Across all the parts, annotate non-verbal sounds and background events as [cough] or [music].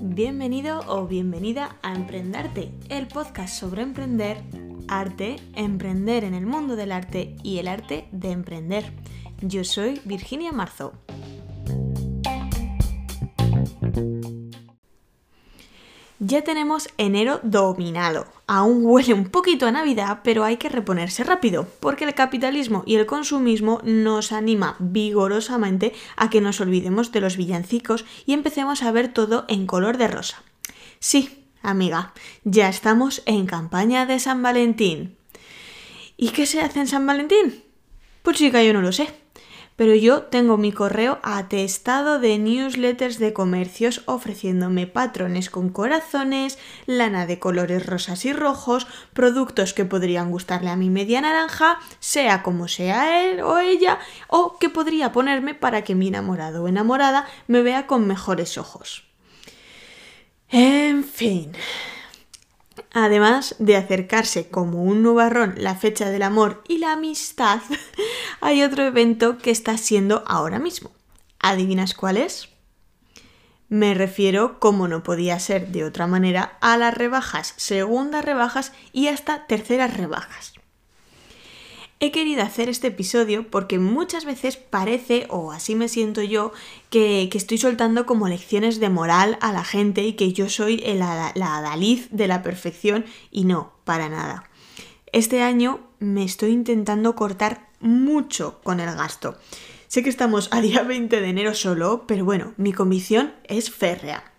Bienvenido o bienvenida a Emprendarte, el podcast sobre emprender, arte, emprender en el mundo del arte y el arte de emprender. Yo soy Virginia Marzo. Ya tenemos enero dominado. Aún huele un poquito a Navidad, pero hay que reponerse rápido, porque el capitalismo y el consumismo nos anima vigorosamente a que nos olvidemos de los villancicos y empecemos a ver todo en color de rosa. Sí, amiga, ya estamos en campaña de San Valentín. ¿Y qué se hace en San Valentín? Pues chica, yo no lo sé pero yo tengo mi correo atestado de newsletters de comercios ofreciéndome patrones con corazones, lana de colores rosas y rojos, productos que podrían gustarle a mi media naranja, sea como sea él o ella, o que podría ponerme para que mi enamorado o enamorada me vea con mejores ojos. En fin, Además de acercarse como un nubarrón la fecha del amor y la amistad, [laughs] hay otro evento que está siendo ahora mismo. ¿Adivinas cuál es? Me refiero, como no podía ser de otra manera, a las rebajas, segundas rebajas y hasta terceras rebajas. He querido hacer este episodio porque muchas veces parece, o así me siento yo, que, estoy soltando como lecciones de moral a la gente y que yo soy la, la adaliz de la perfección y no, para nada. Este año me estoy intentando cortar mucho con el gasto. Sé que estamos a día [laughs] 20 de enero solo, pero bueno, mi convicción es férrea.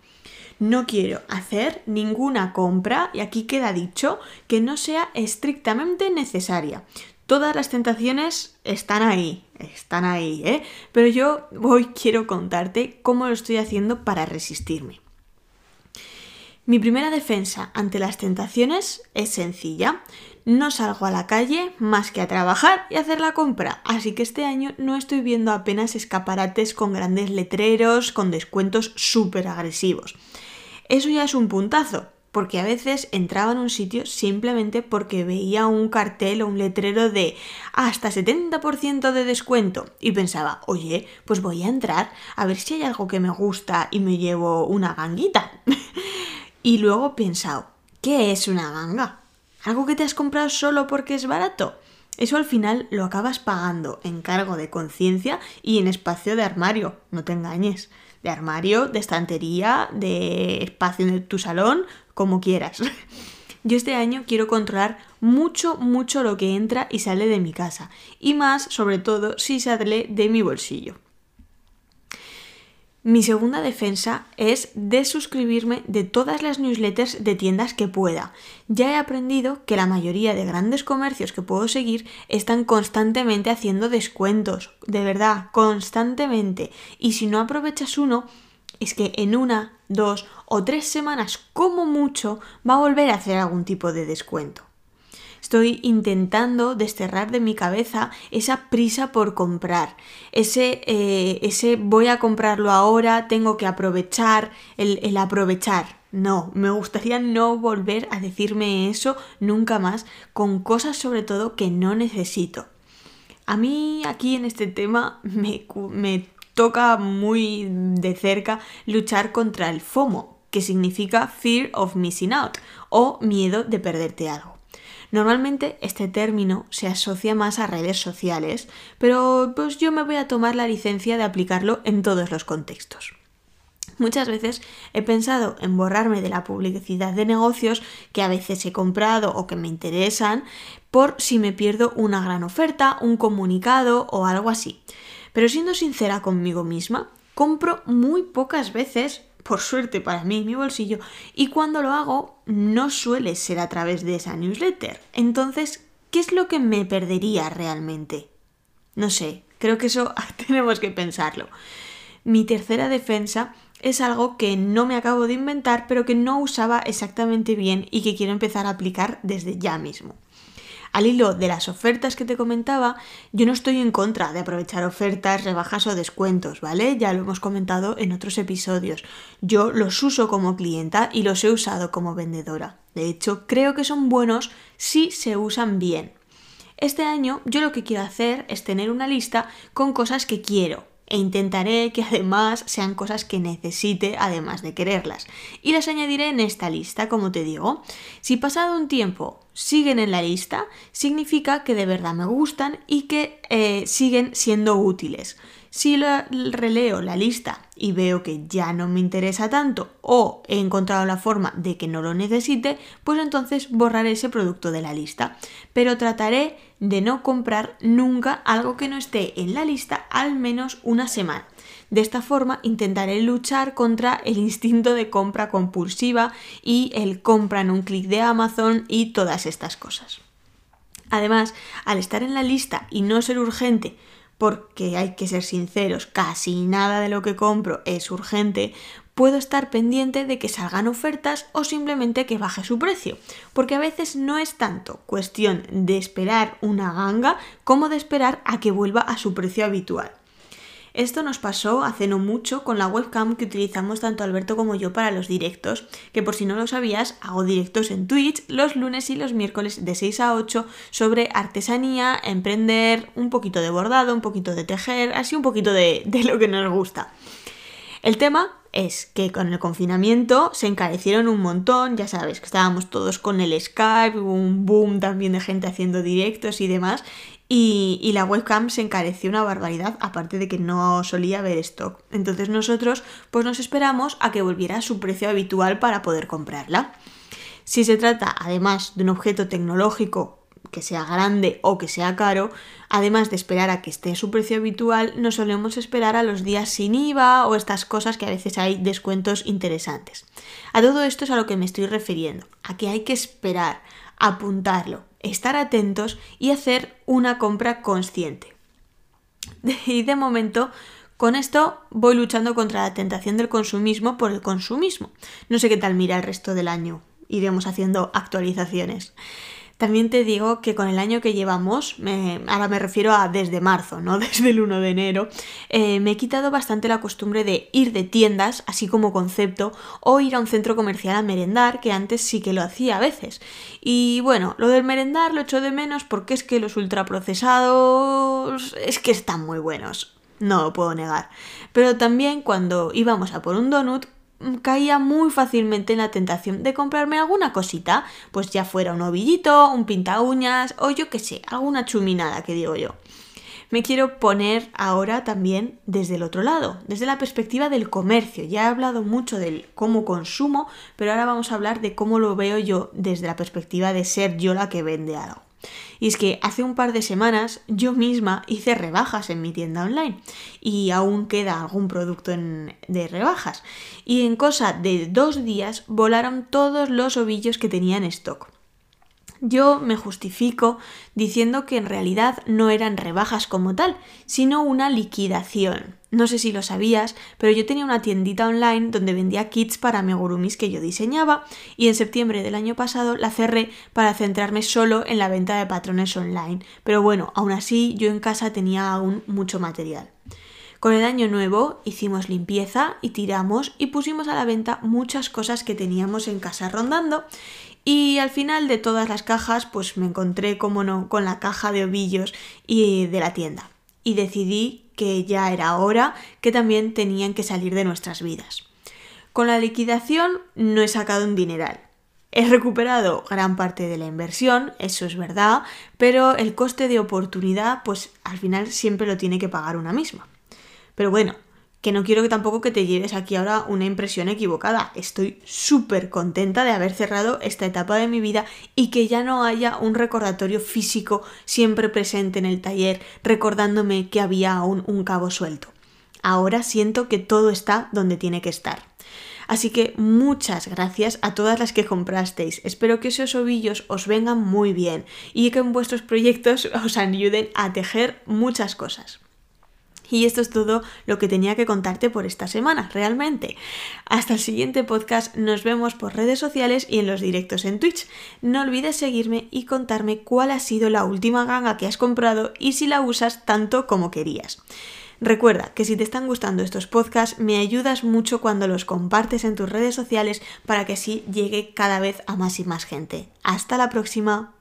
No quiero hacer ninguna compra, y aquí queda dicho, que no sea estrictamente necesaria. Todas las tentaciones están ahí, están ahí, ¿eh? Pero yo hoy quiero contarte cómo lo estoy haciendo para resistirme. Mi primera defensa ante las tentaciones es sencilla. No salgo a la calle más que a trabajar y hacer la compra, así que este año no estoy viendo apenas escaparates con grandes letreros, con descuentos súper agresivos. Eso ya es un puntazo, porque a veces entraba en un sitio simplemente porque veía un cartel o un letrero de hasta 70% de descuento y pensaba, oye, pues voy a entrar a ver si hay algo que me gusta y me llevo una ganguita. [laughs] y luego he pensado, ¿qué es una ganga? ¿Algo que te has comprado solo porque es barato? Eso al final lo acabas pagando en cargo de conciencia y en espacio de armario, no te engañes. De armario, de estantería, de espacio en tu salón, como quieras. [laughs] Yo este año quiero controlar mucho, mucho lo que entra y sale de mi casa. Y más, sobre todo, si sale de mi bolsillo. Mi segunda defensa es desuscribirme de todas las newsletters de tiendas que pueda. Ya he aprendido que la mayoría de grandes comercios que puedo seguir están constantemente haciendo descuentos. De verdad, constantemente. Y si no aprovechas uno, es que en una, dos o tres semanas como mucho va a volver a hacer algún tipo de descuento. Estoy intentando desterrar de mi cabeza esa prisa por comprar, ese, eh, ese voy a comprarlo ahora, tengo que aprovechar, el, el aprovechar. No, me gustaría no volver a decirme eso nunca más con cosas sobre todo que no necesito. A mí aquí en este tema me, me toca muy de cerca luchar contra el FOMO, que significa Fear of Missing Out o miedo de perderte algo. Normalmente este término se asocia más a redes sociales, pero pues yo me voy a tomar la licencia de aplicarlo en todos los contextos. Muchas veces he pensado en borrarme de la publicidad de negocios que a veces he comprado o que me interesan por si me pierdo una gran oferta, un comunicado o algo así. Pero siendo sincera conmigo misma, compro muy pocas veces, por suerte para mí, mi bolsillo, y cuando lo hago no suele ser a través de esa newsletter. Entonces, ¿qué es lo que me perdería realmente? No sé, creo que eso [laughs] tenemos que pensarlo. Mi tercera defensa es algo que no me acabo de inventar, pero que no usaba exactamente bien y que quiero empezar a aplicar desde ya mismo. Al hilo de las ofertas que te comentaba, yo no estoy en contra de aprovechar ofertas, rebajas o descuentos, ¿vale? Ya lo hemos comentado en otros episodios. Yo los uso como clienta y los he usado como vendedora. De hecho, creo que son buenos si se usan bien. Este año yo lo que quiero hacer es tener una lista con cosas que quiero, e intentaré que además sean cosas que necesite además de quererlas. Y las añadiré en esta lista, como te digo. Si pasado un tiempo siguen en la lista, significa que de verdad me gustan y que eh, siguen siendo útiles. Si releo la lista y veo que ya no me interesa tanto o he encontrado la forma de que no lo necesite, pues entonces borraré ese producto de la lista. Pero trataré de no comprar nunca algo que no esté en la lista al menos una semana. De esta forma intentaré luchar contra el instinto de compra compulsiva y el compra en un clic de Amazon y todas estas cosas. Además, al estar en la lista y no ser urgente, porque hay que ser sinceros, casi nada de lo que compro es urgente, puedo estar pendiente de que salgan ofertas o simplemente que baje su precio, porque a veces no es tanto cuestión de esperar una ganga como de esperar a que vuelva a su precio habitual. Esto nos pasó hace no mucho con la webcam que utilizamos tanto Alberto como yo para los directos, que por si no lo sabías, hago directos en Twitch los lunes y los miércoles de 6 a 8 sobre artesanía, emprender, un poquito de bordado, un poquito de tejer, así un poquito de, de lo que nos gusta. El tema es que con el confinamiento se encarecieron un montón, ya sabes que estábamos todos con el Skype, un boom también de gente haciendo directos y demás, y, la webcam se encareció una barbaridad, aparte de que no solía haber stock. Entonces nosotros pues nos esperamos a que volviera a su precio habitual para poder comprarla. Si se trata además de un objeto tecnológico que sea grande o que sea caro, además de esperar a que esté su precio habitual, no solemos esperar a los días sin IVA o estas cosas que a veces hay descuentos interesantes. A todo esto es a lo que me estoy refiriendo, a que hay que esperar, apuntarlo, estar atentos y hacer una compra consciente. [laughs] Y de momento, con esto voy luchando contra la tentación del consumismo por el consumismo. No sé qué tal mira el resto del año. Iremos haciendo actualizaciones. También te digo que con el año que llevamos, ahora me refiero a desde marzo, no [laughs] desde el 1 de enero, eh, me he quitado bastante la costumbre de ir de tiendas, así como concepto, o ir a un centro comercial a merendar, que antes sí que lo hacía a veces. Y bueno, lo del merendar lo echo de menos porque es que los ultraprocesados es que están muy buenos. No lo puedo negar. Pero también cuando íbamos a por un donut, caía muy fácilmente en la tentación de comprarme alguna cosita, pues ya fuera un ovillito, un pinta uñas o yo qué sé, alguna chuminada que digo yo. Me quiero poner ahora también desde el otro lado, desde la perspectiva del comercio. Ya he hablado mucho del cómo consumo, pero ahora vamos a hablar de cómo lo veo yo desde la perspectiva de ser yo la que vende algo. Y es que hace un par de semanas yo misma hice rebajas en mi tienda online y aún queda algún producto de rebajas. Y en cosa de dos días volaron todos los ovillos que tenía en stock. Yo me justifico diciendo que en realidad no eran rebajas como tal, sino una liquidación. No sé si lo sabías, pero yo tenía una tiendita online donde vendía kits para amegurumis que yo diseñaba y en septiembre del año pasado la cerré para centrarme solo en la venta de patrones online. Pero bueno, aún así yo en casa tenía aún mucho material. Con el año nuevo hicimos limpieza y tiramos y pusimos a la venta muchas cosas que teníamos en casa rondando y al final de todas las cajas, pues me encontré, como no, con la caja de ovillos y de la tienda. Y decidí que ya era hora que también tenían que salir de nuestras vidas. Con la liquidación no he sacado un dineral. He recuperado gran parte de la inversión, eso es verdad, pero el coste de oportunidad, pues al final siempre lo tiene que pagar una misma. Pero bueno, que no quiero que tampoco que te lleves aquí ahora una impresión equivocada. Estoy súper contenta de haber cerrado esta etapa de mi vida y que ya no haya un recordatorio físico siempre presente en el taller recordándome que había aún un cabo suelto. Ahora siento que todo está donde tiene que estar. Así que muchas gracias a todas las que comprasteis. Espero que esos ovillos os vengan muy bien y que en vuestros proyectos os ayuden a tejer muchas cosas. Y esto es todo lo que tenía que contarte por esta semana, realmente. Hasta el siguiente podcast, nos vemos por redes sociales y en los directos en Twitch. No olvides seguirme y contarme cuál ha sido la última ganga que has comprado y si la usas tanto como querías. Recuerda que si te están gustando estos podcasts, me ayudas mucho cuando los compartes en tus redes sociales para que así llegue cada vez a más y más gente. Hasta la próxima.